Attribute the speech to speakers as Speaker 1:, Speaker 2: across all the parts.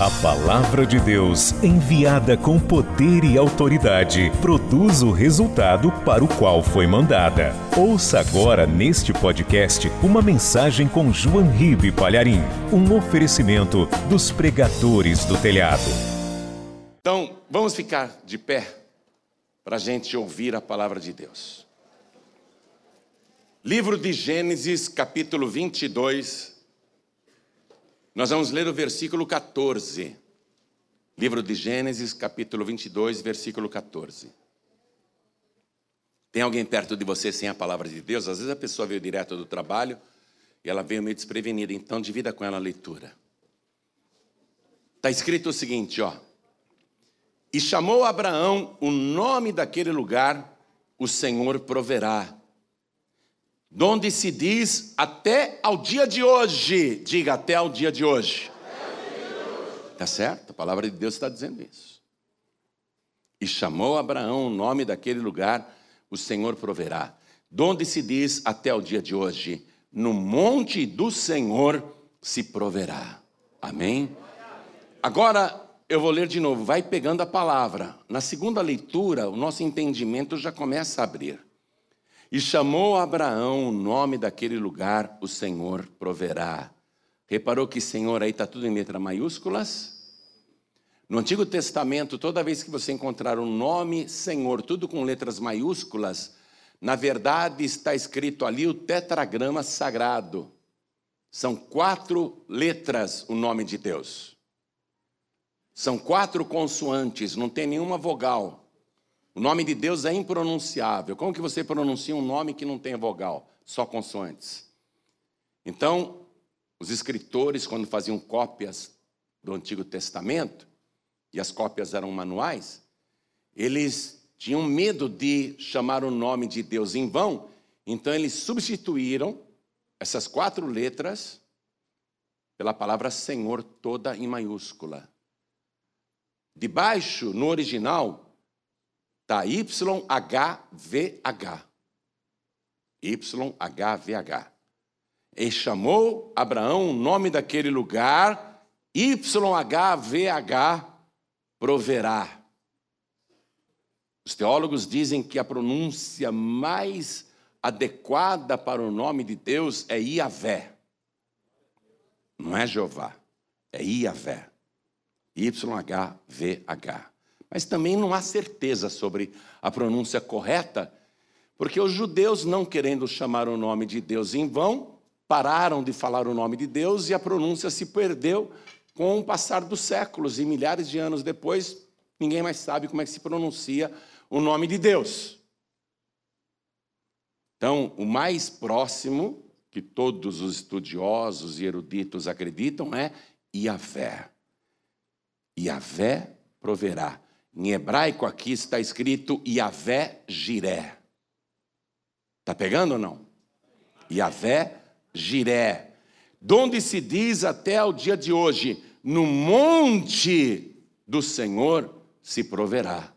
Speaker 1: A palavra de Deus, enviada com poder e autoridade, produz o resultado para o qual foi mandada. Ouça agora neste podcast uma mensagem com João Ribe Palharim, um oferecimento dos pregadores do telhado.
Speaker 2: Então, vamos ficar de pé para a gente ouvir a palavra de Deus. Livro de Gênesis, capítulo 22, nós vamos ler o versículo 14. Livro de Gênesis, capítulo 22, versículo 14. Tem alguém perto de você sem a palavra de Deus? Às vezes a pessoa veio direto do trabalho e ela veio meio desprevenida, então divida com ela a leitura. Está escrito o seguinte, ó. E chamou Abraão o nome daquele lugar, o Senhor proverá donde se diz até ao dia de hoje. Diga até ao dia de hoje. Tá certo? A palavra de Deus está dizendo isso. E chamou Abraão o nome daquele lugar, o Senhor proverá. Donde se diz até o dia de hoje, no monte do Senhor se proverá. Amém? Agora eu vou ler de novo, vai pegando a palavra. Na segunda leitura, o nosso entendimento já começa a abrir. E chamou Abraão o nome daquele lugar, o Senhor proverá. Reparou que Senhor aí está tudo em letras maiúsculas? No Antigo Testamento, toda vez que você encontrar o um nome Senhor, tudo com letras maiúsculas, na verdade está escrito ali o tetragrama sagrado. São quatro letras o nome de Deus. São quatro consoantes, não tem nenhuma vogal. O nome de Deus é impronunciável. Como que você pronuncia um nome que não tem vogal, só consoantes? Então, os escritores, quando faziam cópias do Antigo Testamento, e as cópias eram manuais, eles tinham medo de chamar o nome de Deus em vão, então eles substituíram essas quatro letras pela palavra Senhor toda em maiúscula. Debaixo, no original, Tá YHVH. YHVH. E chamou Abraão o nome daquele lugar, YHVH proverá. Os teólogos dizem que a pronúncia mais adequada para o nome de Deus é Iavé. Não é Jeová, é Iavé. YHVH mas também não há certeza sobre a pronúncia correta, porque os judeus, não querendo chamar o nome de Deus em vão, pararam de falar o nome de Deus e a pronúncia se perdeu com o passar dos séculos e milhares de anos depois, ninguém mais sabe como é que se pronuncia o nome de Deus. Então, o mais próximo que todos os estudiosos e eruditos acreditam é Iavé. Iavé proverá. Em hebraico aqui está escrito Yahvé Jiré. Está pegando ou não? Yahvé Jiré. Donde se diz até o dia de hoje, no monte do Senhor se proverá.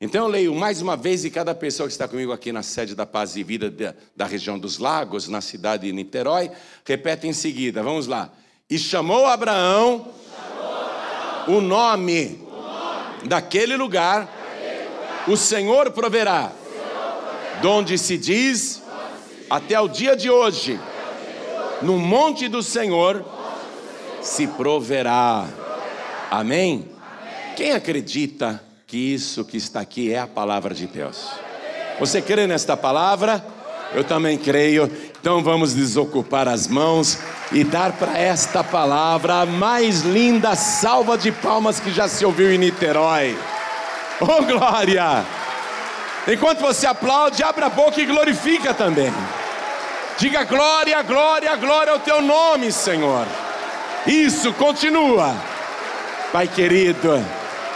Speaker 2: Então eu leio mais uma vez e cada pessoa que está comigo aqui na sede da Paz e Vida da, da região dos Lagos, na cidade de Niterói, repete em seguida. Vamos lá. E chamou Abraão, chamou Abraão o nome daquele lugar, o Senhor proverá. Donde se diz, até o dia de hoje, no monte do Senhor se proverá. Amém? Quem acredita que isso que está aqui é a palavra de Deus? Você crê nesta palavra? Eu também creio. Então vamos desocupar as mãos e dar para esta palavra a mais linda salva de palmas que já se ouviu em Niterói. Oh glória! Enquanto você aplaude, abra a boca e glorifica também. Diga glória, glória, glória ao teu nome, Senhor. Isso, continua. Pai querido,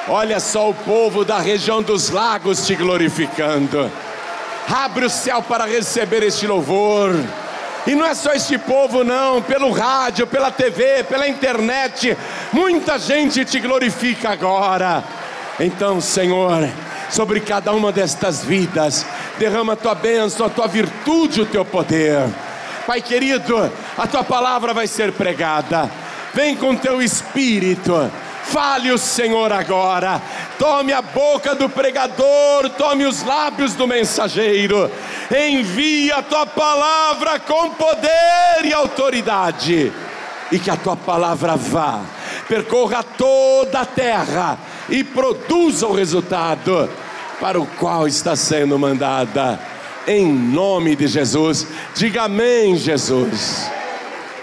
Speaker 2: olha só o povo da região dos lagos te glorificando. Abre o céu para receber este louvor. E não é só este povo, não, pelo rádio, pela TV, pela internet, muita gente te glorifica agora. Então, Senhor, sobre cada uma destas vidas, derrama a tua bênção, a tua virtude, o teu poder. Pai querido, a tua palavra vai ser pregada. Vem com teu espírito Fale o Senhor agora. Tome a boca do pregador, tome os lábios do mensageiro. Envia a tua palavra com poder e autoridade. E que a tua palavra vá, percorra toda a terra e produza o resultado para o qual está sendo mandada. Em nome de Jesus. Diga amém, Jesus.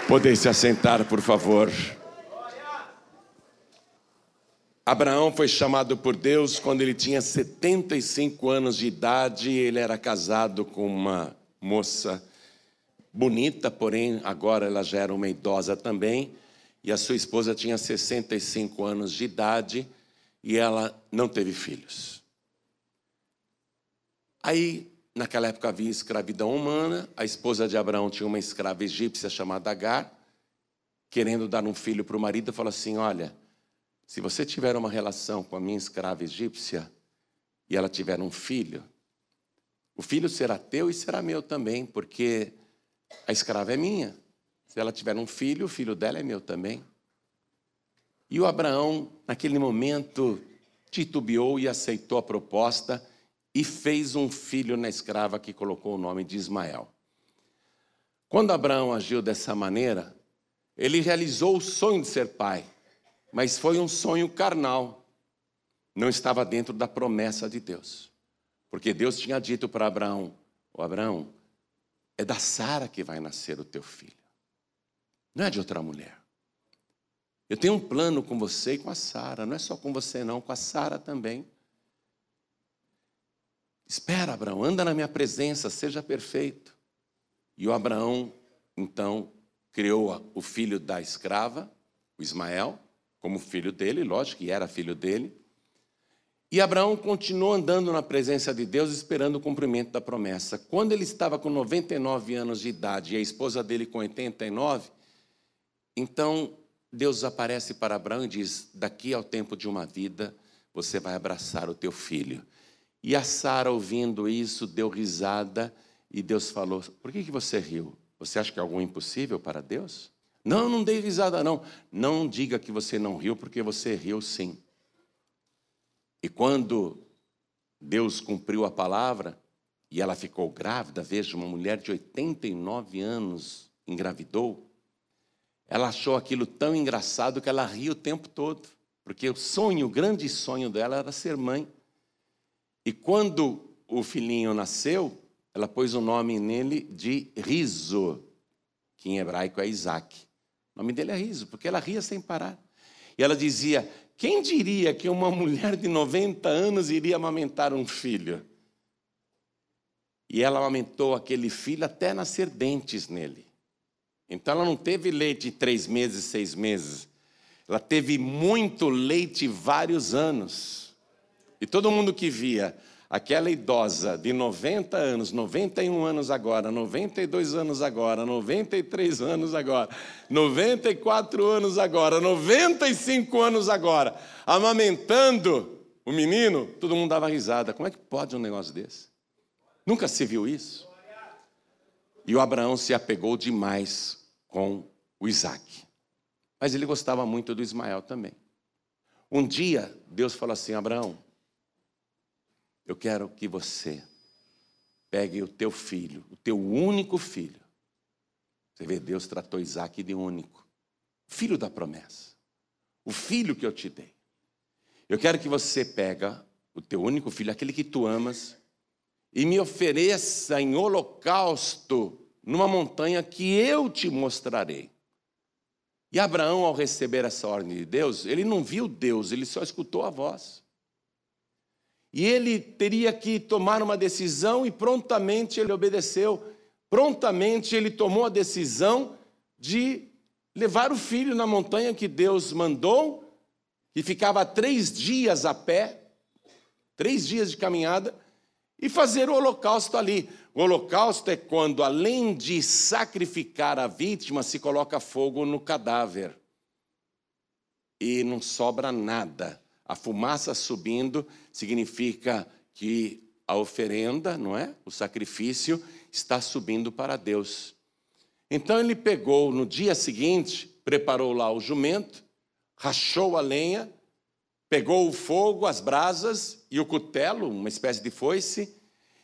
Speaker 2: Podem se assentar, por favor. Abraão foi chamado por Deus quando ele tinha 75 anos de idade. Ele era casado com uma moça bonita, porém agora ela já era uma idosa também. E a sua esposa tinha 65 anos de idade e ela não teve filhos. Aí, naquela época havia escravidão humana. A esposa de Abraão tinha uma escrava egípcia chamada Agar, querendo dar um filho para o marido, falou assim: Olha se você tiver uma relação com a minha escrava egípcia e ela tiver um filho, o filho será teu e será meu também, porque a escrava é minha. Se ela tiver um filho, o filho dela é meu também. E o Abraão, naquele momento, titubeou e aceitou a proposta e fez um filho na escrava que colocou o nome de Ismael. Quando Abraão agiu dessa maneira, ele realizou o sonho de ser pai mas foi um sonho carnal. Não estava dentro da promessa de Deus. Porque Deus tinha dito para Abraão: "O Abraão, é da Sara que vai nascer o teu filho. Não é de outra mulher. Eu tenho um plano com você e com a Sara, não é só com você não, com a Sara também. Espera, Abraão, anda na minha presença, seja perfeito. E o Abraão, então, criou o filho da escrava, o Ismael, como filho dele, lógico que era filho dele. E Abraão continuou andando na presença de Deus, esperando o cumprimento da promessa. Quando ele estava com 99 anos de idade e a esposa dele com 89, então Deus aparece para Abraão e diz: Daqui ao tempo de uma vida, você vai abraçar o teu filho. E a Sara, ouvindo isso, deu risada e Deus falou: Por que, que você riu? Você acha que é algo impossível para Deus? Não, não dei risada, não. Não diga que você não riu, porque você riu sim. E quando Deus cumpriu a palavra e ela ficou grávida, veja, uma mulher de 89 anos engravidou, ela achou aquilo tão engraçado que ela ria o tempo todo, porque o sonho, o grande sonho dela era ser mãe. E quando o filhinho nasceu, ela pôs o nome nele de Riso, que em hebraico é Isaac. O nome dele é Riso, porque ela ria sem parar. E ela dizia: Quem diria que uma mulher de 90 anos iria amamentar um filho? E ela amamentou aquele filho até nascer dentes nele. Então ela não teve leite três meses, seis meses. Ela teve muito leite vários anos. E todo mundo que via aquela idosa de 90 anos, 91 anos agora, 92 anos agora, 93 anos agora, 94 anos agora, 95 anos agora, amamentando o menino, todo mundo dava risada. Como é que pode um negócio desse? Nunca se viu isso? E o Abraão se apegou demais com o Isaac. Mas ele gostava muito do Ismael também. Um dia, Deus falou assim: Abraão, eu quero que você pegue o teu filho, o teu único filho. Você vê, Deus tratou Isaac de único. Filho da promessa. O filho que eu te dei. Eu quero que você pega o teu único filho, aquele que tu amas, e me ofereça em holocausto numa montanha que eu te mostrarei. E Abraão, ao receber essa ordem de Deus, ele não viu Deus, ele só escutou a voz. E ele teria que tomar uma decisão e prontamente ele obedeceu. Prontamente ele tomou a decisão de levar o filho na montanha que Deus mandou, que ficava três dias a pé, três dias de caminhada, e fazer o holocausto ali. O holocausto é quando, além de sacrificar a vítima, se coloca fogo no cadáver. E não sobra nada a fumaça subindo significa que a oferenda, não é? O sacrifício está subindo para Deus. Então ele pegou no dia seguinte, preparou lá o jumento, rachou a lenha, pegou o fogo, as brasas e o cutelo, uma espécie de foice,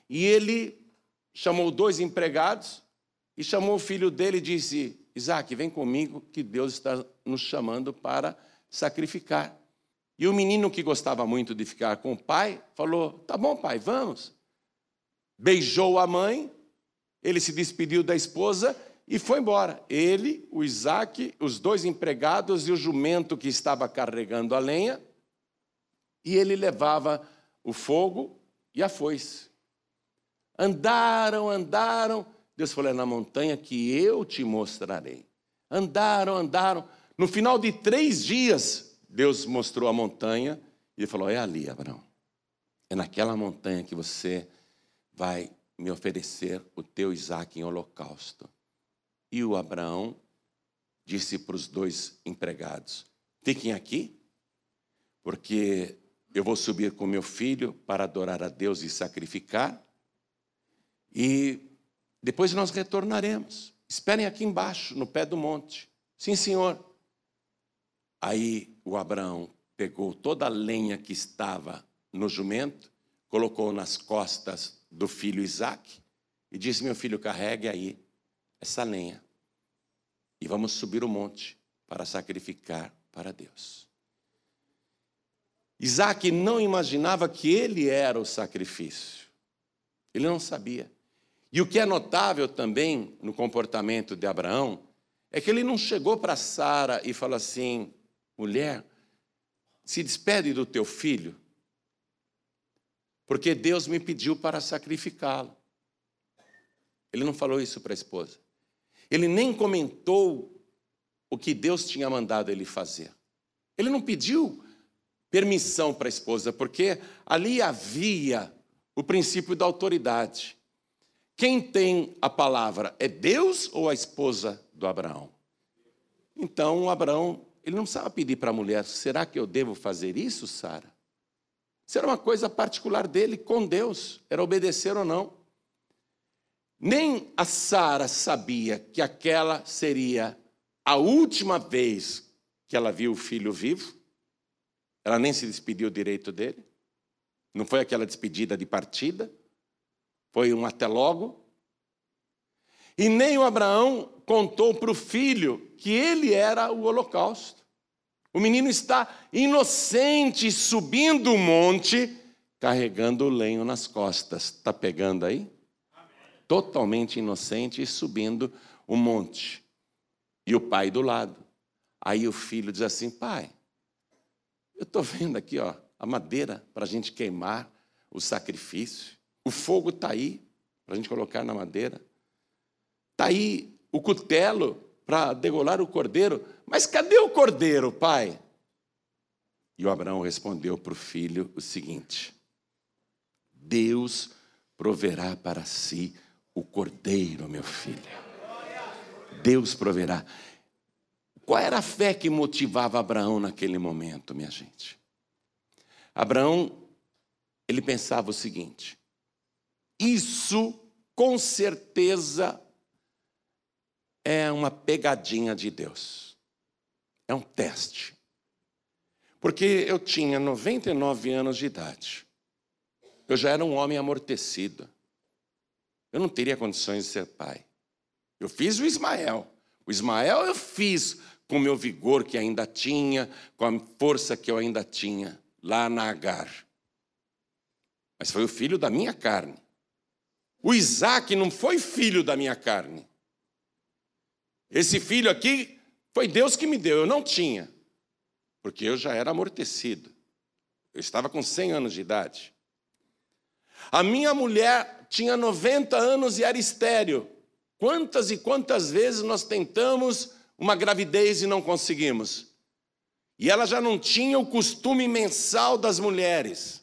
Speaker 2: e ele chamou dois empregados e chamou o filho dele e disse: Isaac, vem comigo, que Deus está nos chamando para sacrificar. E o menino que gostava muito de ficar com o pai falou: Tá bom, pai, vamos. Beijou a mãe, ele se despediu da esposa e foi embora. Ele, o Isaac, os dois empregados e o jumento que estava carregando a lenha. E ele levava o fogo e a foice. Andaram, andaram. Deus falou: é na montanha que eu te mostrarei. Andaram, andaram. No final de três dias, Deus mostrou a montanha e ele falou: É ali, Abraão. É naquela montanha que você vai me oferecer o teu Isaac em holocausto. E o Abraão disse para os dois empregados: Fiquem aqui, porque eu vou subir com meu filho para adorar a Deus e sacrificar, e depois nós retornaremos. Esperem aqui embaixo, no pé do monte. Sim, senhor. Aí o Abraão pegou toda a lenha que estava no jumento, colocou nas costas do filho Isaac e disse: Meu filho, carregue aí essa lenha e vamos subir o monte para sacrificar para Deus. Isaac não imaginava que ele era o sacrifício, ele não sabia. E o que é notável também no comportamento de Abraão é que ele não chegou para Sara e falou assim: mulher, se despede do teu filho, porque Deus me pediu para sacrificá-lo. Ele não falou isso para a esposa. Ele nem comentou o que Deus tinha mandado ele fazer. Ele não pediu permissão para a esposa, porque ali havia o princípio da autoridade. Quem tem a palavra é Deus ou a esposa do Abraão? Então, Abraão ele não precisava pedir para a mulher: será que eu devo fazer isso, Sara? Isso era uma coisa particular dele com Deus, era obedecer ou não. Nem a Sara sabia que aquela seria a última vez que ela viu o filho vivo. Ela nem se despediu direito dele. Não foi aquela despedida de partida. Foi um até logo. E nem o Abraão contou para o filho que ele era o holocausto. O menino está inocente subindo o monte, carregando o lenho nas costas. Está pegando aí? Totalmente inocente e subindo o monte. E o pai do lado. Aí o filho diz assim: Pai, eu estou vendo aqui ó, a madeira para a gente queimar o sacrifício. O fogo está aí para a gente colocar na madeira. Está aí o cutelo para degolar o cordeiro. Mas cadê o cordeiro, pai? E o Abraão respondeu para o filho o seguinte: Deus proverá para si o cordeiro, meu filho. Deus proverá. Qual era a fé que motivava Abraão naquele momento, minha gente? Abraão, ele pensava o seguinte: isso com certeza é uma pegadinha de Deus. É um teste. Porque eu tinha 99 anos de idade. Eu já era um homem amortecido. Eu não teria condições de ser pai. Eu fiz o Ismael. O Ismael eu fiz com o meu vigor que ainda tinha, com a força que eu ainda tinha, lá na Agar. Mas foi o filho da minha carne. O Isaac não foi filho da minha carne. Esse filho aqui foi Deus que me deu, eu não tinha, porque eu já era amortecido. Eu estava com 100 anos de idade. A minha mulher tinha 90 anos e era estéreo. Quantas e quantas vezes nós tentamos uma gravidez e não conseguimos? E ela já não tinha o costume mensal das mulheres.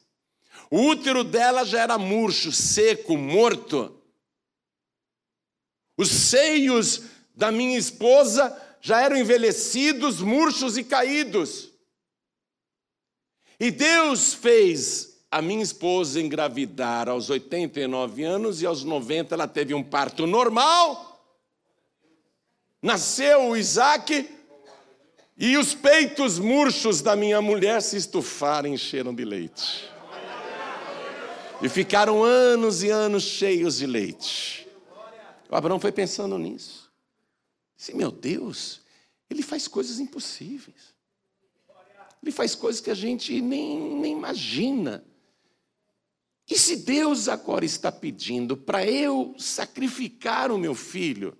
Speaker 2: O útero dela já era murcho, seco, morto. Os seios da minha esposa já eram envelhecidos, murchos e caídos. E Deus fez a minha esposa engravidar aos 89 anos e aos 90 ela teve um parto normal. Nasceu o Isaac E os peitos murchos da minha mulher se estufaram e encheram de leite. E ficaram anos e anos cheios de leite. O Abraão foi pensando nisso. Disse, meu Deus, ele faz coisas impossíveis. Ele faz coisas que a gente nem, nem imagina. E se Deus agora está pedindo para eu sacrificar o meu filho,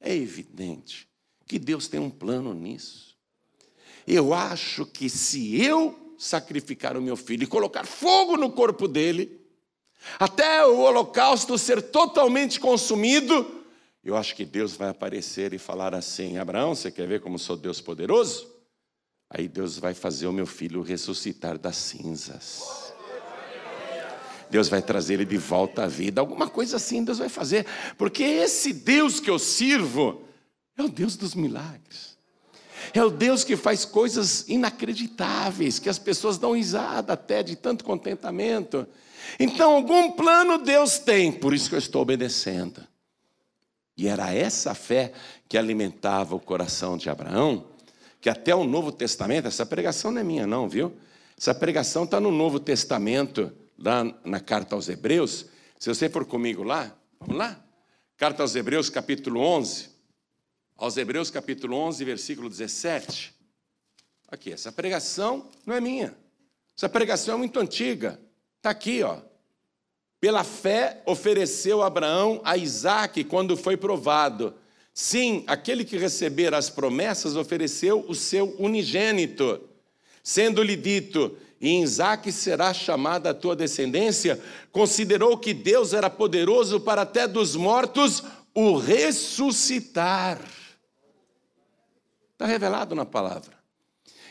Speaker 2: é evidente que Deus tem um plano nisso. Eu acho que se eu sacrificar o meu filho e colocar fogo no corpo dele, até o holocausto ser totalmente consumido, eu acho que Deus vai aparecer e falar assim: Abraão, você quer ver como sou Deus poderoso? Aí Deus vai fazer o meu filho ressuscitar das cinzas. Deus vai trazer ele de volta à vida. Alguma coisa assim Deus vai fazer, porque esse Deus que eu sirvo é o Deus dos milagres. É o Deus que faz coisas inacreditáveis, que as pessoas dão risada até de tanto contentamento. Então, algum plano Deus tem, por isso que eu estou obedecendo. E era essa fé que alimentava o coração de Abraão, que até o Novo Testamento, essa pregação não é minha, não, viu? Essa pregação está no Novo Testamento lá na carta aos Hebreus. Se você for comigo lá, vamos lá? Carta aos Hebreus, capítulo 11. Aos Hebreus, capítulo 11, versículo 17. Aqui, essa pregação não é minha. Essa pregação é muito antiga. Está aqui, ó. Pela fé ofereceu Abraão a Isaac quando foi provado. Sim, aquele que receber as promessas ofereceu o seu unigênito, sendo-lhe dito: em Isaac será chamada a tua descendência, considerou que Deus era poderoso para até dos mortos o ressuscitar. Está revelado na palavra.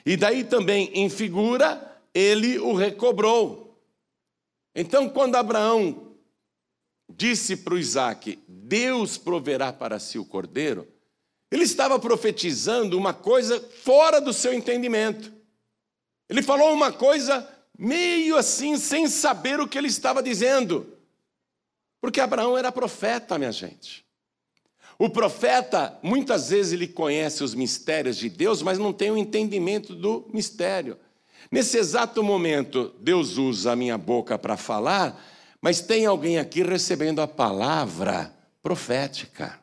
Speaker 2: E daí também, em figura, ele o recobrou. Então, quando Abraão disse para o Isaac: Deus proverá para si o cordeiro, ele estava profetizando uma coisa fora do seu entendimento. Ele falou uma coisa meio assim, sem saber o que ele estava dizendo. Porque Abraão era profeta, minha gente. O profeta, muitas vezes, ele conhece os mistérios de Deus, mas não tem o entendimento do mistério. Nesse exato momento, Deus usa a minha boca para falar, mas tem alguém aqui recebendo a palavra profética.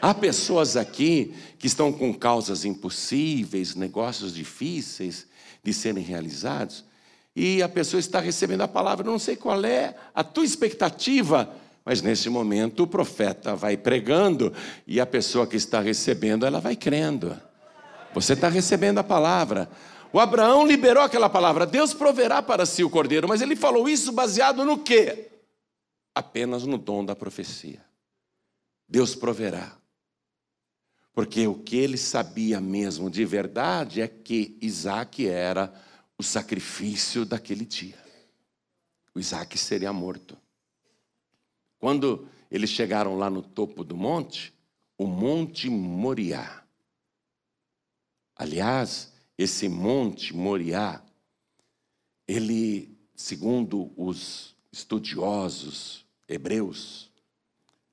Speaker 2: Há pessoas aqui que estão com causas impossíveis, negócios difíceis, de serem realizados, e a pessoa está recebendo a palavra, não sei qual é a tua expectativa, mas nesse momento o profeta vai pregando e a pessoa que está recebendo, ela vai crendo. Você está recebendo a palavra. O Abraão liberou aquela palavra, Deus proverá para si o cordeiro, mas ele falou isso baseado no quê? Apenas no dom da profecia. Deus proverá. Porque o que ele sabia mesmo de verdade é que Isaac era o sacrifício daquele dia. O Isaac seria morto. Quando eles chegaram lá no topo do monte, o Monte Moriá. Aliás, esse Monte Moriá, ele, segundo os estudiosos hebreus,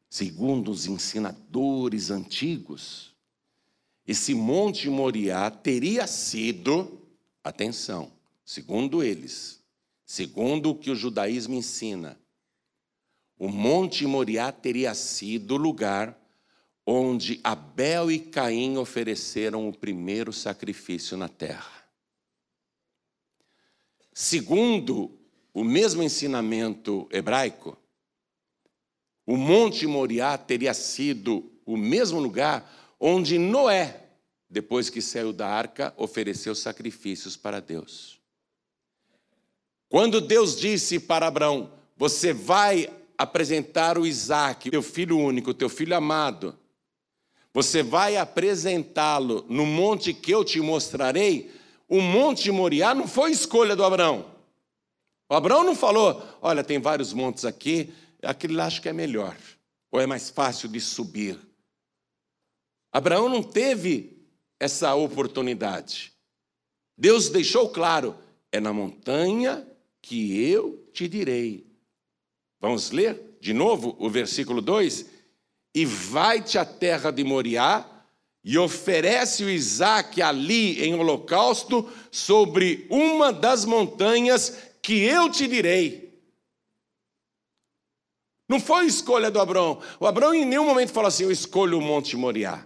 Speaker 2: segundo os ensinadores antigos, esse monte Moriá teria sido, atenção, segundo eles, segundo o que o judaísmo ensina, o monte Moriá teria sido o lugar onde Abel e Caim ofereceram o primeiro sacrifício na terra. Segundo o mesmo ensinamento hebraico, o Monte Moriá teria sido o mesmo lugar onde Noé, depois que saiu da arca, ofereceu sacrifícios para Deus. Quando Deus disse para Abraão: Você vai apresentar o Isaac, teu filho único, teu filho amado, você vai apresentá-lo no monte que eu te mostrarei. O monte Moriá não foi escolha do Abraão. O Abraão não falou: Olha, tem vários montes aqui, aquele lá acho que é melhor, ou é mais fácil de subir. Abraão não teve essa oportunidade. Deus deixou claro: é na montanha que eu te direi. Vamos ler de novo o versículo 2? E vai-te à terra de Moriá, e oferece o Isaac ali em holocausto sobre uma das montanhas que eu te direi. Não foi escolha do Abraão. O Abraão em nenhum momento falou assim: Eu escolho o Monte Moriá.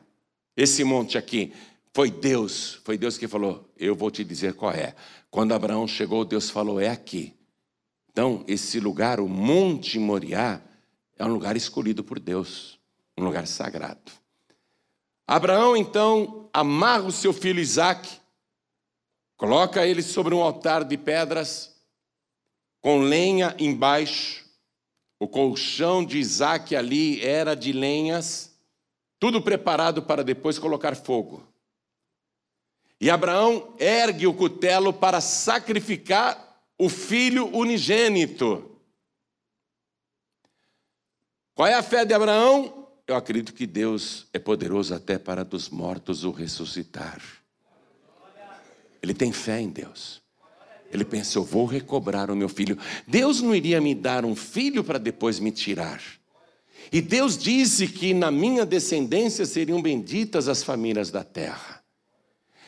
Speaker 2: Esse monte aqui. Foi Deus, foi Deus que falou: Eu vou te dizer qual é. Quando Abraão chegou, Deus falou: É aqui. Então, esse lugar, o Monte Moriá, é um lugar escolhido por Deus, um lugar sagrado. Abraão então amarra o seu filho Isaac, coloca ele sobre um altar de pedras, com lenha embaixo. O colchão de Isaac ali era de lenhas, tudo preparado para depois colocar fogo. E Abraão ergue o cutelo para sacrificar o filho unigênito. Qual é a fé de Abraão? Eu acredito que Deus é poderoso até para dos mortos o ressuscitar. Ele tem fé em Deus. Ele pensa, eu vou recobrar o meu filho. Deus não iria me dar um filho para depois me tirar. E Deus disse que na minha descendência seriam benditas as famílias da terra.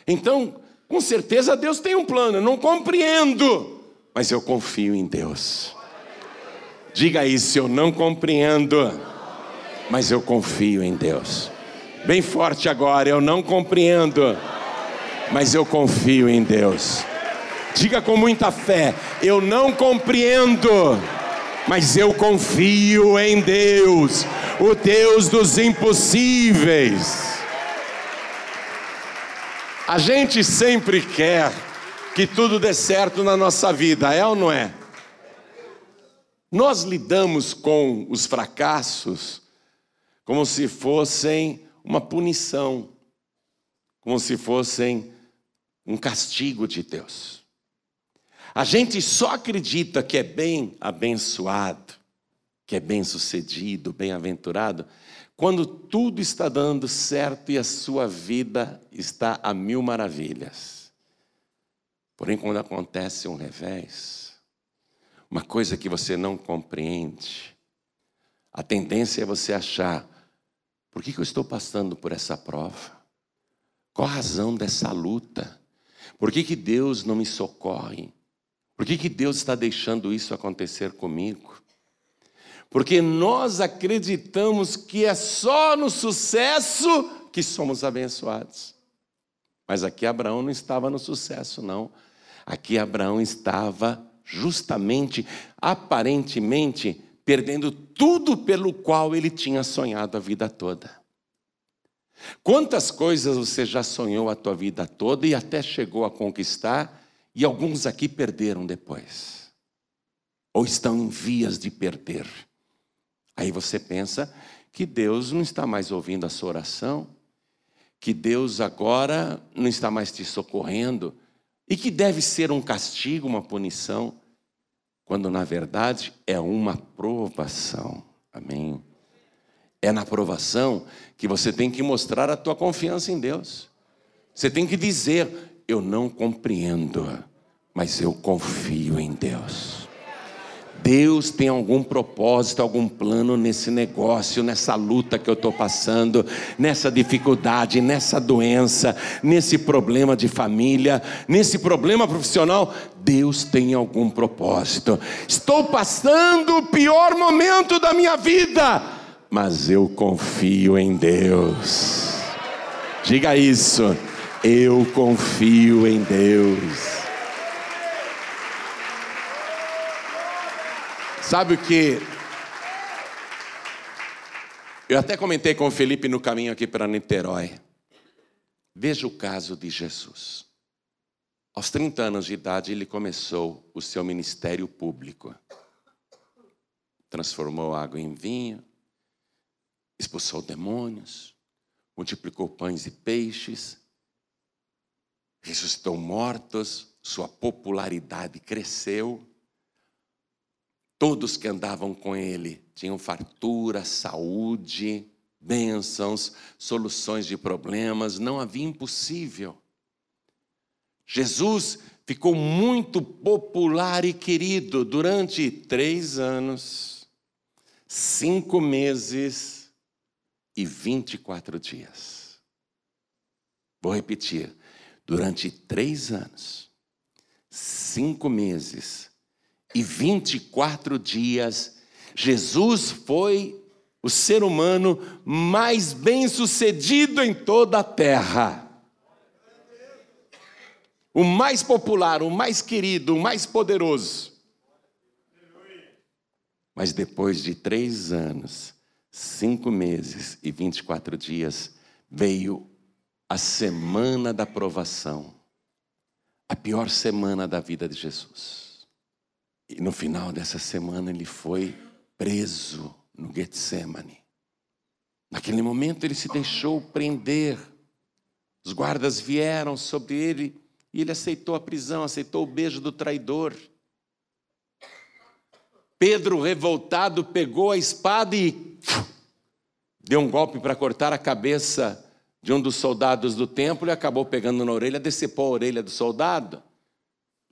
Speaker 2: Então, com certeza Deus tem um plano, eu não compreendo, mas eu confio em Deus. Diga isso, eu não compreendo mas eu confio em Deus. Bem forte agora, eu não compreendo, mas eu confio em Deus. Diga com muita fé: eu não compreendo, mas eu confio em Deus, o Deus dos impossíveis. A gente sempre quer que tudo dê certo na nossa vida, é ou não é? Nós lidamos com os fracassos como se fossem uma punição, como se fossem um castigo de Deus. A gente só acredita que é bem abençoado, que é bem sucedido, bem-aventurado, quando tudo está dando certo e a sua vida está a mil maravilhas. Porém, quando acontece um revés, uma coisa que você não compreende, a tendência é você achar por que, que eu estou passando por essa prova? Qual a razão dessa luta? Por que, que Deus não me socorre? Por que, que Deus está deixando isso acontecer comigo? Porque nós acreditamos que é só no sucesso que somos abençoados. Mas aqui Abraão não estava no sucesso, não. Aqui Abraão estava justamente, aparentemente, perdendo tudo pelo qual ele tinha sonhado a vida toda. Quantas coisas você já sonhou a tua vida toda e até chegou a conquistar e alguns aqui perderam depois? Ou estão em vias de perder? Aí você pensa que Deus não está mais ouvindo a sua oração, que Deus agora não está mais te socorrendo e que deve ser um castigo, uma punição quando na verdade é uma provação. Amém. É na provação que você tem que mostrar a tua confiança em Deus. Você tem que dizer: eu não compreendo, mas eu confio em Deus. Deus tem algum propósito, algum plano nesse negócio, nessa luta que eu estou passando, nessa dificuldade, nessa doença, nesse problema de família, nesse problema profissional. Deus tem algum propósito. Estou passando o pior momento da minha vida, mas eu confio em Deus. Diga isso. Eu confio em Deus. Sabe o que? Eu até comentei com o Felipe no caminho aqui para Niterói. Veja o caso de Jesus. Aos 30 anos de idade, ele começou o seu ministério público. Transformou água em vinho, expulsou demônios, multiplicou pães e peixes, ressuscitou mortos, sua popularidade cresceu. Todos que andavam com ele tinham fartura, saúde, bênçãos, soluções de problemas, não havia impossível. Jesus ficou muito popular e querido durante três anos, cinco meses e vinte e quatro dias. Vou repetir. Durante três anos, cinco meses e 24 dias, Jesus foi o ser humano mais bem sucedido em toda a terra. O mais popular, o mais querido, o mais poderoso. Mas depois de três anos, cinco meses e 24 dias, veio a semana da provação, a pior semana da vida de Jesus. E no final dessa semana ele foi preso no Getsemane. Naquele momento ele se deixou prender. Os guardas vieram sobre ele e ele aceitou a prisão, aceitou o beijo do traidor. Pedro, revoltado, pegou a espada e deu um golpe para cortar a cabeça de um dos soldados do templo e acabou pegando na orelha, decepou a orelha do soldado.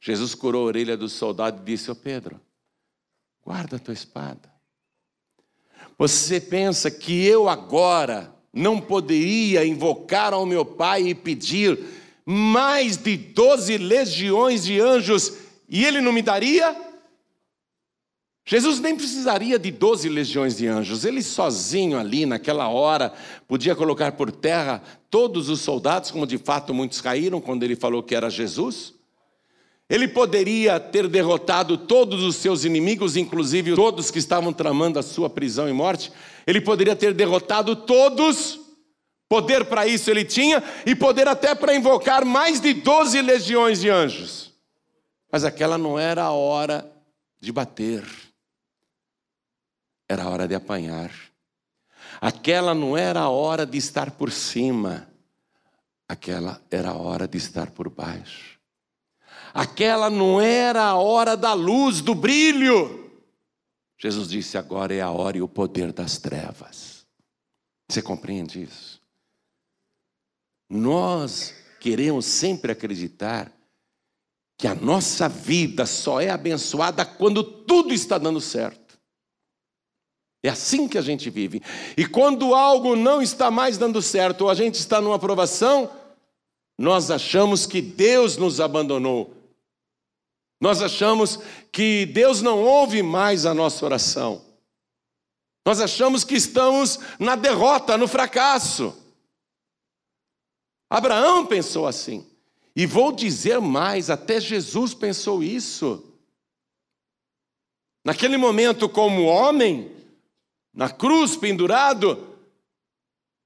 Speaker 2: Jesus curou a orelha do soldado e disse: Ô oh Pedro, guarda a tua espada. Você pensa que eu agora não poderia invocar ao meu Pai e pedir mais de doze legiões de anjos e ele não me daria? Jesus nem precisaria de doze legiões de anjos, ele sozinho ali, naquela hora, podia colocar por terra todos os soldados, como de fato muitos caíram quando ele falou que era Jesus. Ele poderia ter derrotado todos os seus inimigos, inclusive todos que estavam tramando a sua prisão e morte. Ele poderia ter derrotado todos. Poder para isso ele tinha, e poder até para invocar mais de doze legiões de anjos. Mas aquela não era a hora de bater era a hora de apanhar. Aquela não era a hora de estar por cima, aquela era a hora de estar por baixo. Aquela não era a hora da luz, do brilho. Jesus disse: agora é a hora e o poder das trevas. Você compreende isso? Nós queremos sempre acreditar que a nossa vida só é abençoada quando tudo está dando certo. É assim que a gente vive. E quando algo não está mais dando certo, ou a gente está numa aprovação, nós achamos que Deus nos abandonou. Nós achamos que Deus não ouve mais a nossa oração. Nós achamos que estamos na derrota, no fracasso. Abraão pensou assim. E vou dizer mais, até Jesus pensou isso. Naquele momento, como homem, na cruz pendurado,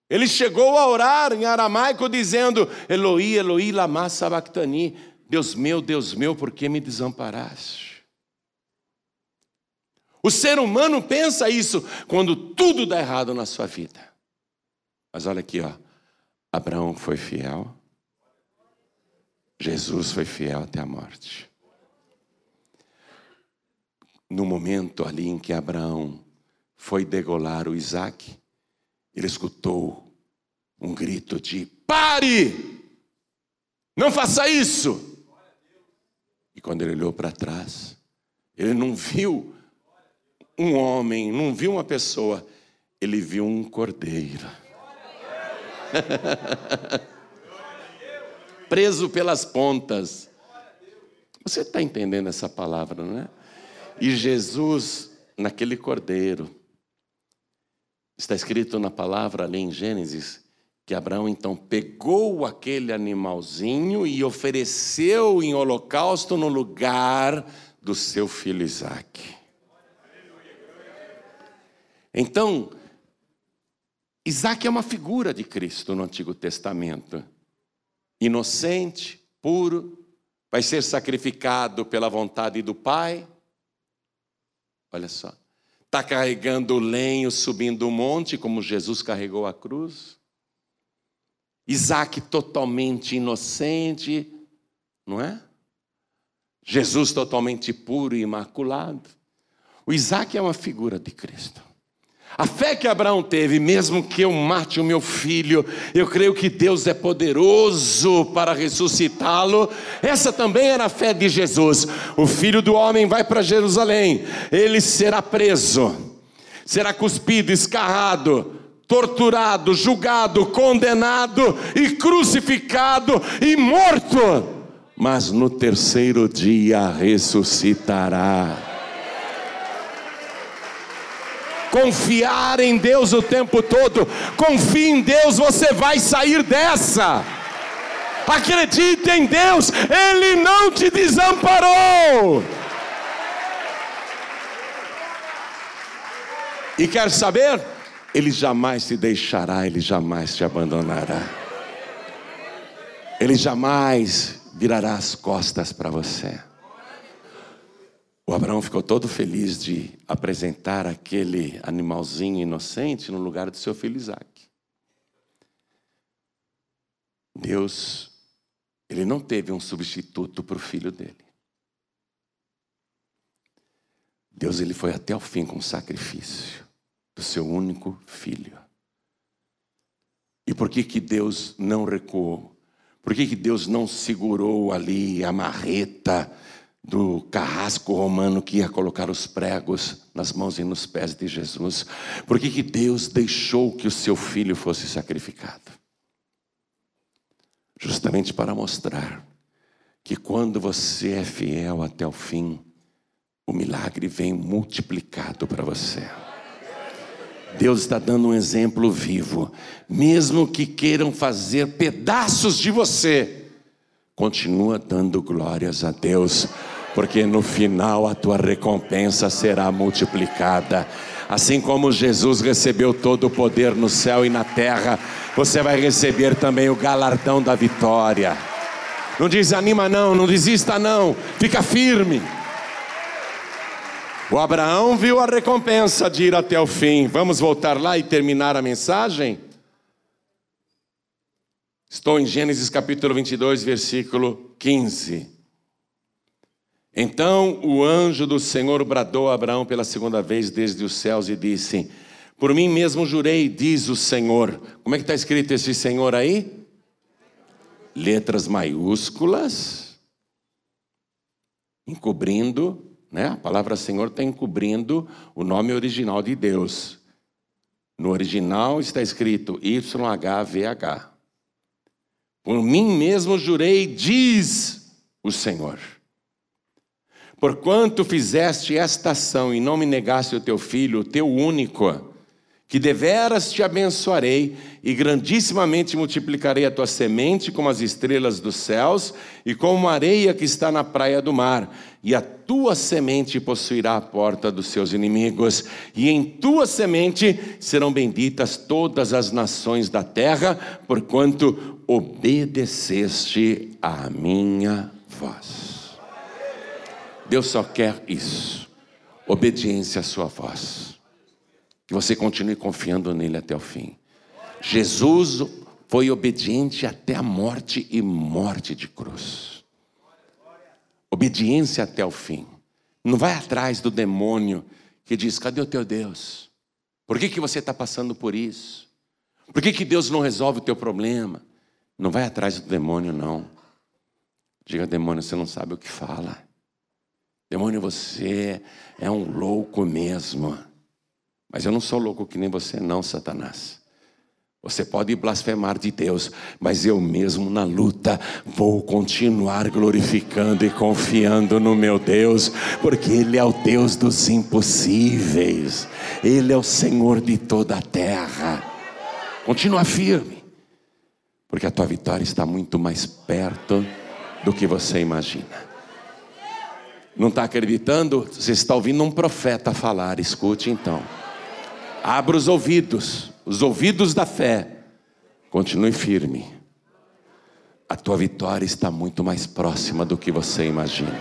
Speaker 2: ele chegou a orar em aramaico dizendo: Eloi, Eloi, lama sabachthani. Deus meu, Deus meu, por que me desamparaste? O ser humano pensa isso quando tudo dá errado na sua vida. Mas olha aqui, ó. Abraão foi fiel. Jesus foi fiel até a morte. No momento ali em que Abraão foi degolar o Isaac, ele escutou um grito de: pare! Não faça isso! E quando ele olhou para trás, ele não viu um homem, não viu uma pessoa, ele viu um cordeiro. Preso pelas pontas. Você está entendendo essa palavra, não é? E Jesus, naquele cordeiro, Está escrito na palavra ali em Gênesis que Abraão então pegou aquele animalzinho e ofereceu em holocausto no lugar do seu filho Isaac. Então, Isaac é uma figura de Cristo no Antigo Testamento. Inocente, puro, vai ser sacrificado pela vontade do Pai. Olha só está carregando lenho, subindo o monte, como Jesus carregou a cruz. Isaac totalmente inocente, não é? Jesus totalmente puro e imaculado. O Isaac é uma figura de Cristo. A fé que Abraão teve, mesmo que eu mate o meu filho, eu creio que Deus é poderoso para ressuscitá-lo. Essa também era a fé de Jesus. O filho do homem vai para Jerusalém, ele será preso, será cuspido, escarrado, torturado, julgado, condenado e crucificado e morto, mas no terceiro dia ressuscitará. Confiar em Deus o tempo todo, confie em Deus, você vai sair dessa. Acredite em Deus, Ele não te desamparou. E quer saber? Ele jamais te deixará, ele jamais te abandonará. Ele jamais virará as costas para você. O Abraão ficou todo feliz de apresentar aquele animalzinho inocente no lugar do seu filho Isaac. Deus, ele não teve um substituto para o filho dele. Deus, ele foi até o fim com sacrifício do seu único filho. E por que que Deus não recuou? Por que que Deus não segurou ali a marreta do carrasco romano que ia colocar os pregos nas mãos e nos pés de Jesus? Por que que Deus deixou que o seu filho fosse sacrificado? Justamente para mostrar que quando você é fiel até o fim, o milagre vem multiplicado para você. Deus está dando um exemplo vivo. Mesmo que queiram fazer pedaços de você, continua dando glórias a Deus, porque no final a tua recompensa será multiplicada. Assim como Jesus recebeu todo o poder no céu e na terra, você vai receber também o galardão da vitória. Não desanima, não, não desista, não, fica firme. O Abraão viu a recompensa de ir até o fim. Vamos voltar lá e terminar a mensagem? Estou em Gênesis capítulo 22, versículo 15. Então o anjo do Senhor bradou a Abraão pela segunda vez desde os céus e disse: Por mim mesmo jurei, diz o Senhor. Como é que está escrito esse Senhor aí? Letras maiúsculas, encobrindo né? A palavra Senhor está encobrindo o nome original de Deus. No original está escrito YHVH. Por mim mesmo jurei, diz o Senhor. Porquanto fizeste esta ação e não me negaste o teu filho, o teu único, que deveras te abençoarei e grandissimamente multiplicarei a tua semente como as estrelas dos céus e como a areia que está na praia do mar, e a tua semente possuirá a porta dos seus inimigos, e em tua semente serão benditas todas as nações da terra, porquanto obedeceste à minha voz. Deus só quer isso, obediência à sua voz. Que você continue confiando nele até o fim. Jesus foi obediente até a morte e morte de cruz. Obediência até o fim. Não vai atrás do demônio que diz: cadê o teu Deus? Por que, que você está passando por isso? Por que, que Deus não resolve o teu problema? Não vai atrás do demônio, não. Diga, demônio, você não sabe o que fala. Demônio, você é um louco mesmo. Mas eu não sou louco que nem você, não, Satanás. Você pode blasfemar de Deus, mas eu mesmo na luta vou continuar glorificando e confiando no meu Deus, porque Ele é o Deus dos impossíveis, Ele é o Senhor de toda a terra. Continua firme, porque a tua vitória está muito mais perto do que você imagina. Não está acreditando? Você está ouvindo um profeta falar, escute então. Abra os ouvidos, os ouvidos da fé. Continue firme. A tua vitória está muito mais próxima do que você imagina.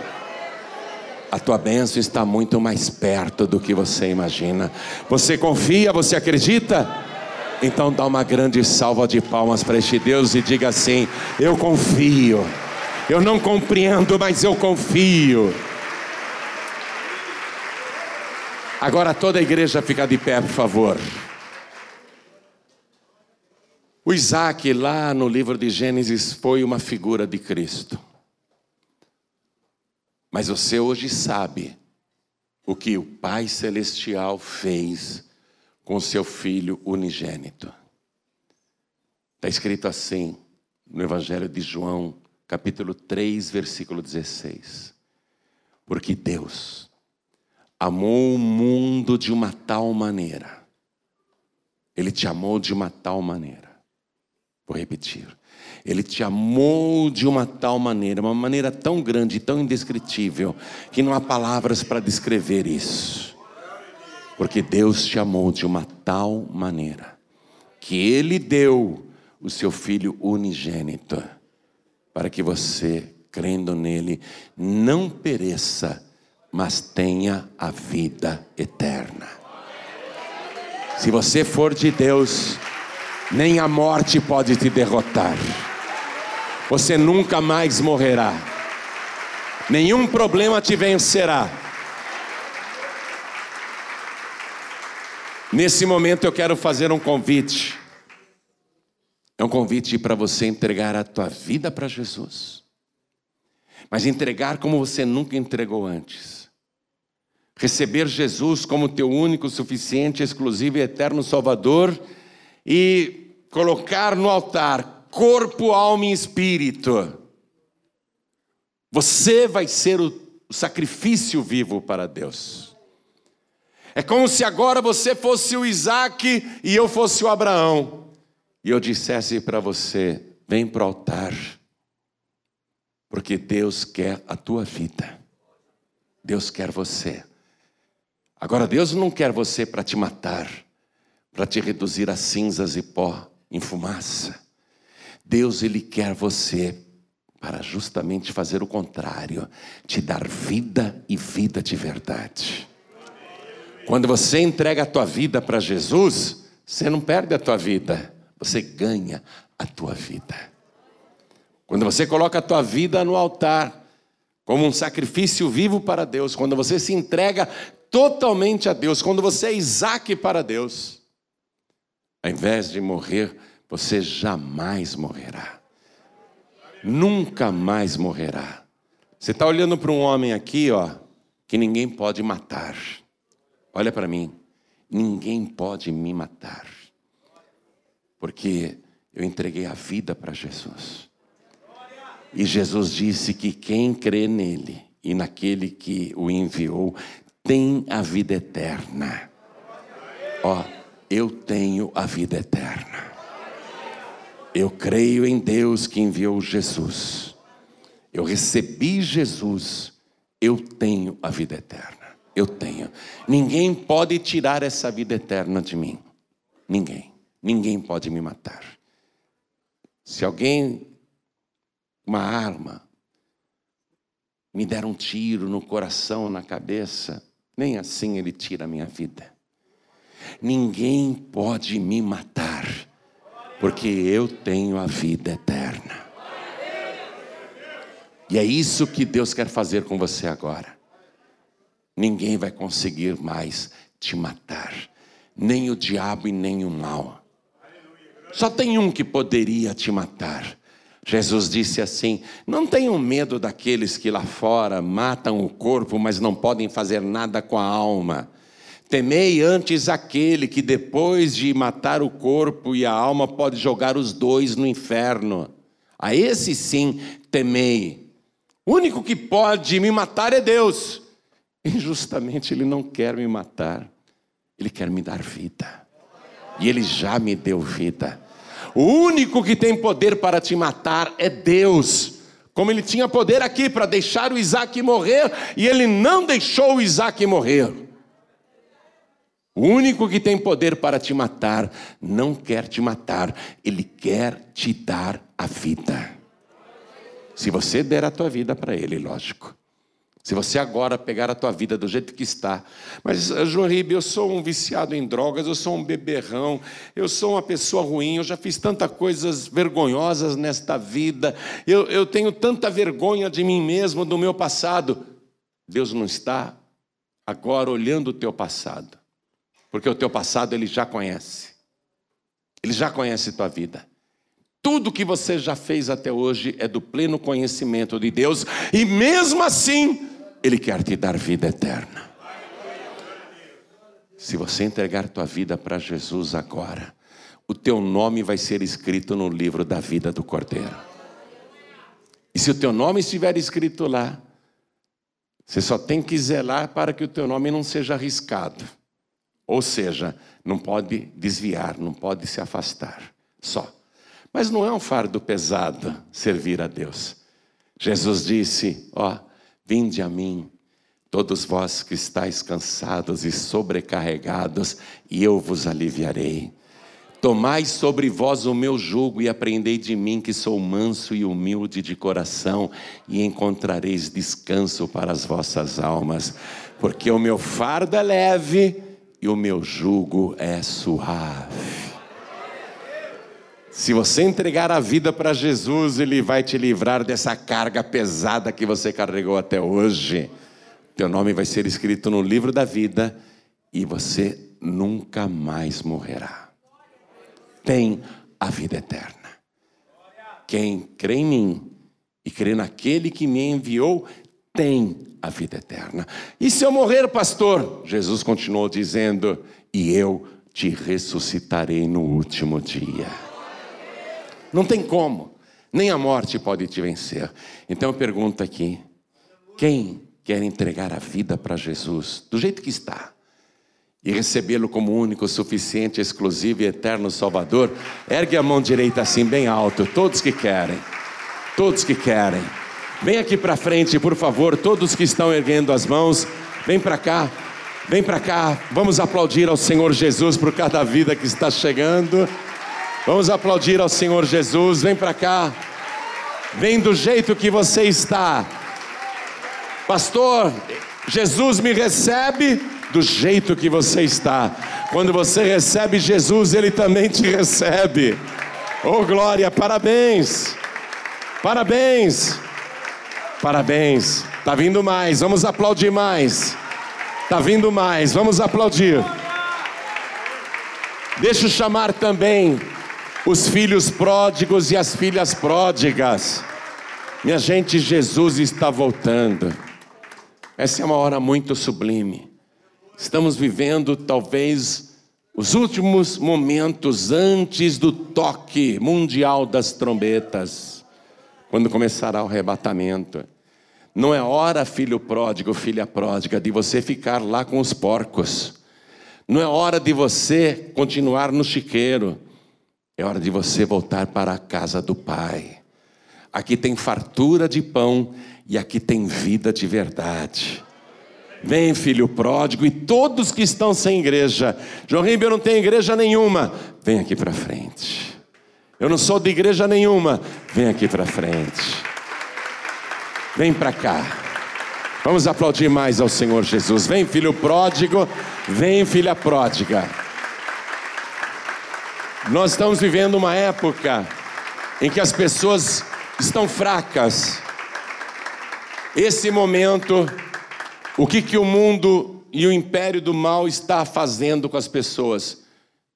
Speaker 2: A tua bênção está muito mais perto do que você imagina. Você confia, você acredita? Então dá uma grande salva de palmas para este Deus e diga assim: Eu confio. Eu não compreendo, mas eu confio. Agora toda a igreja fica de pé, por favor. O Isaac, lá no livro de Gênesis, foi uma figura de Cristo. Mas você hoje sabe o que o Pai Celestial fez com seu filho unigênito. Está escrito assim no Evangelho de João, capítulo 3, versículo 16. Porque Deus amou o mundo de uma tal maneira, Ele te amou de uma tal maneira. Vou repetir. Ele te amou de uma tal maneira, uma maneira tão grande, tão indescritível, que não há palavras para descrever isso. Porque Deus te amou de uma tal maneira, que Ele deu o seu Filho unigênito, para que você, crendo nele, não pereça, mas tenha a vida eterna. Se você for de Deus, nem a morte pode te derrotar. Você nunca mais morrerá. Nenhum problema te vencerá. Nesse momento eu quero fazer um convite. É um convite para você entregar a tua vida para Jesus. Mas entregar como você nunca entregou antes. Receber Jesus como teu único, suficiente, exclusivo e eterno Salvador e colocar no altar corpo, alma e espírito. Você vai ser o sacrifício vivo para Deus. É como se agora você fosse o Isaac e eu fosse o Abraão e eu dissesse para você: vem para o altar, porque Deus quer a tua vida, Deus quer você. Agora, Deus não quer você para te matar, para te reduzir a cinzas e pó, em fumaça. Deus, Ele quer você para justamente fazer o contrário, te dar vida e vida de verdade. Quando você entrega a tua vida para Jesus, você não perde a tua vida, você ganha a tua vida. Quando você coloca a tua vida no altar, como um sacrifício vivo para Deus, quando você se entrega totalmente a Deus, quando você é Isaac para Deus, ao invés de morrer, você jamais morrerá. Nunca mais morrerá. Você está olhando para um homem aqui, ó, que ninguém pode matar. Olha para mim, ninguém pode me matar porque eu entreguei a vida para Jesus. E Jesus disse que quem crê nele e naquele que o enviou tem a vida eterna. Ó, eu tenho a vida eterna. Eu creio em Deus que enviou Jesus. Eu recebi Jesus. Eu tenho a vida eterna. Eu tenho. Ninguém pode tirar essa vida eterna de mim. Ninguém. Ninguém pode me matar. Se alguém, uma arma, me der um tiro no coração, na cabeça, nem assim ele tira a minha vida. Ninguém pode me matar, porque eu tenho a vida eterna. E é isso que Deus quer fazer com você agora. Ninguém vai conseguir mais te matar, nem o diabo e nem o mal. Só tem um que poderia te matar. Jesus disse assim: Não tenham medo daqueles que lá fora matam o corpo, mas não podem fazer nada com a alma. Temei antes aquele que depois de matar o corpo e a alma pode jogar os dois no inferno. A esse sim temei. O único que pode me matar é Deus. E justamente Ele não quer me matar, Ele quer me dar vida. E Ele já me deu vida. O único que tem poder para te matar é Deus. Como ele tinha poder aqui para deixar o Isaac morrer, e ele não deixou o Isaac morrer. O único que tem poder para te matar não quer te matar, ele quer te dar a vida. Se você der a tua vida para ele, lógico. Se você agora pegar a tua vida do jeito que está, mas eh, João Ribe, eu sou um viciado em drogas, eu sou um beberrão, eu sou uma pessoa ruim, eu já fiz tantas coisas vergonhosas nesta vida, eu, eu tenho tanta vergonha de mim mesmo, do meu passado. Deus não está agora olhando o teu passado, porque o teu passado ele já conhece, ele já conhece tua vida. Tudo que você já fez até hoje é do pleno conhecimento de Deus, e mesmo assim, Ele quer te dar vida eterna. Se você entregar tua vida para Jesus agora, o teu nome vai ser escrito no livro da vida do Cordeiro. E se o teu nome estiver escrito lá, você só tem que zelar para que o teu nome não seja arriscado. Ou seja, não pode desviar, não pode se afastar. Só. Mas não é um fardo pesado servir a Deus. Jesus disse: Ó, vinde a mim, todos vós que estáis cansados e sobrecarregados, e eu vos aliviarei. Tomai sobre vós o meu jugo e aprendei de mim, que sou manso e humilde de coração, e encontrareis descanso para as vossas almas, porque o meu fardo é leve e o meu jugo é suave. Se você entregar a vida para Jesus, Ele vai te livrar dessa carga pesada que você carregou até hoje. Teu nome vai ser escrito no livro da vida e você nunca mais morrerá. Tem a vida eterna. Quem crê em mim e crê naquele que me enviou, tem a vida eterna. E se eu morrer, pastor? Jesus continuou dizendo: E eu te ressuscitarei no último dia. Não tem como, nem a morte pode te vencer. Então eu pergunto aqui: quem quer entregar a vida para Jesus, do jeito que está, e recebê-lo como único, suficiente, exclusivo e eterno Salvador, ergue a mão direita assim, bem alto, todos que querem, todos que querem. Vem aqui para frente, por favor, todos que estão erguendo as mãos, vem para cá, vem para cá, vamos aplaudir ao Senhor Jesus por cada vida que está chegando. Vamos aplaudir ao Senhor Jesus, vem para cá, vem do jeito que você está. Pastor, Jesus me recebe do jeito que você está. Quando você recebe Jesus, Ele também te recebe. Oh glória, parabéns, parabéns, parabéns. Tá vindo mais, vamos aplaudir mais. Tá vindo mais, vamos aplaudir. Deixa eu chamar também os filhos pródigos e as filhas pródigas. Minha gente, Jesus está voltando. Essa é uma hora muito sublime. Estamos vivendo talvez os últimos momentos antes do toque mundial das trombetas, quando começará o arrebatamento. Não é hora, filho pródigo, filha pródiga, de você ficar lá com os porcos. Não é hora de você continuar no chiqueiro. É hora de você voltar para a casa do Pai. Aqui tem fartura de pão e aqui tem vida de verdade. Vem, filho pródigo, e todos que estão sem igreja. João Ribeiro não tem igreja nenhuma. Vem aqui para frente. Eu não sou de igreja nenhuma. Vem aqui para frente. Vem para cá. Vamos aplaudir mais ao Senhor Jesus. Vem, filho pródigo. Vem, filha pródiga. Nós estamos vivendo uma época em que as pessoas estão fracas. Esse momento, o que, que o mundo e o império do mal está fazendo com as pessoas?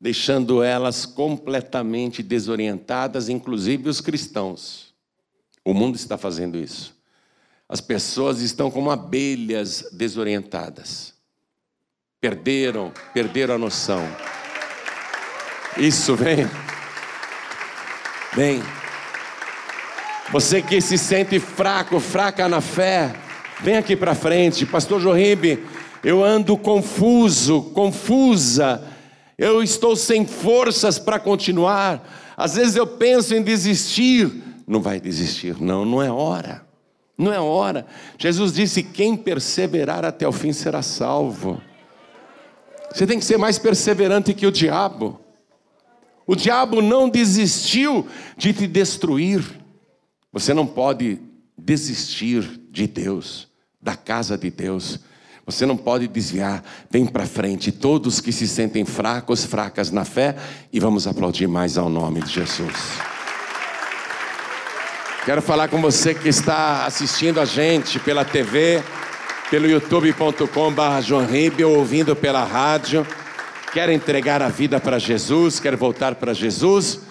Speaker 2: Deixando elas completamente desorientadas, inclusive os cristãos. O mundo está fazendo isso. As pessoas estão como abelhas desorientadas. Perderam, perderam a noção. Isso, vem. Vem. Você que se sente fraco, fraca na fé, vem aqui para frente. Pastor Jorribe, eu ando confuso, confusa. Eu estou sem forças para continuar. Às vezes eu penso em desistir. Não vai desistir, não, não é hora. Não é hora. Jesus disse: quem perseverar até o fim será salvo. Você tem que ser mais perseverante que o diabo. O diabo não desistiu de te destruir. Você não pode desistir de Deus, da casa de Deus. Você não pode desviar. Vem para frente, todos que se sentem fracos, fracas na fé, e vamos aplaudir mais ao nome de Jesus. Quero falar com você que está assistindo a gente pela TV, pelo youtube.com/barra ou ouvindo pela rádio quer entregar a vida para Jesus, quer voltar para Jesus,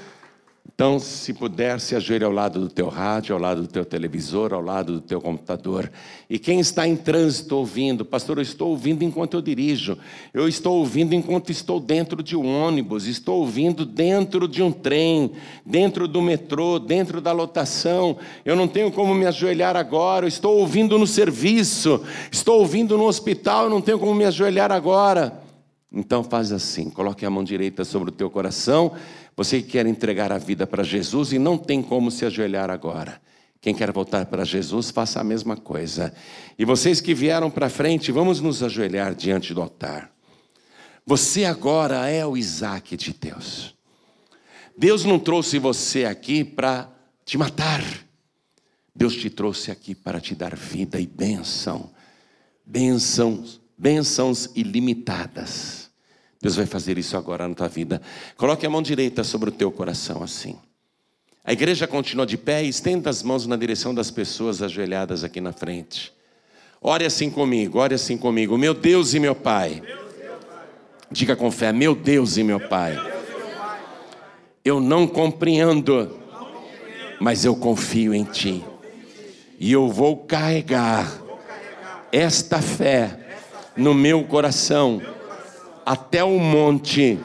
Speaker 2: Então, se puder, se ajoelhe ao lado do teu rádio, ao lado do teu televisor, ao lado do teu computador. E quem está em trânsito ouvindo, pastor, eu estou ouvindo enquanto eu dirijo, eu estou ouvindo enquanto estou dentro de um ônibus, estou ouvindo dentro de um trem, dentro do metrô, dentro da lotação. Eu não tenho como me ajoelhar agora, eu estou ouvindo no serviço, estou ouvindo no hospital, eu não tenho como me ajoelhar agora. Então faz assim, coloque a mão direita sobre o teu coração você que quer entregar a vida para Jesus e não tem como se ajoelhar agora. Quem quer voltar para Jesus, faça a mesma coisa. E vocês que vieram para frente, vamos nos ajoelhar diante do altar. Você agora é o Isaac de Deus. Deus não trouxe você aqui para te matar. Deus te trouxe aqui para te dar vida e bênção. Bênçãos, bênçãos ilimitadas. Deus vai fazer isso agora na tua vida. Coloque a mão direita sobre o teu coração assim. A igreja continua de pé e estenda as mãos na direção das pessoas ajoelhadas aqui na frente. Ore assim comigo, ore assim comigo. Meu Deus e meu Pai. Diga com fé, meu Deus e meu Pai. Eu não compreendo, mas eu confio em Ti. E eu vou carregar esta fé no meu coração até o monte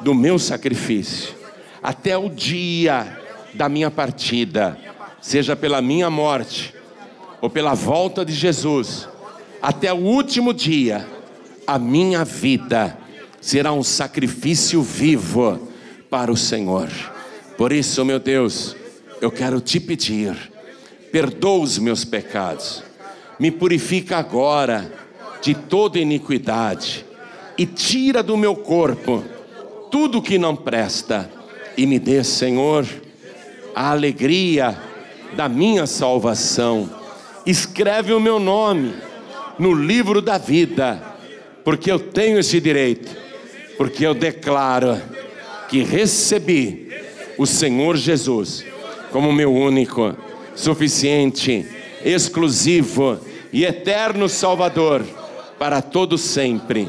Speaker 2: do meu sacrifício, até o dia da minha partida, seja pela minha morte ou pela volta de Jesus, até o último dia, a minha vida será um sacrifício vivo para o Senhor. Por isso, meu Deus, eu quero te pedir, perdoa os meus pecados, me purifica agora de toda iniquidade e tira do meu corpo tudo que não presta e me dê, Senhor, a alegria da minha salvação. Escreve o meu nome no livro da vida, porque eu tenho esse direito, porque eu declaro que recebi o Senhor Jesus como meu único, suficiente, exclusivo e eterno Salvador para todo sempre.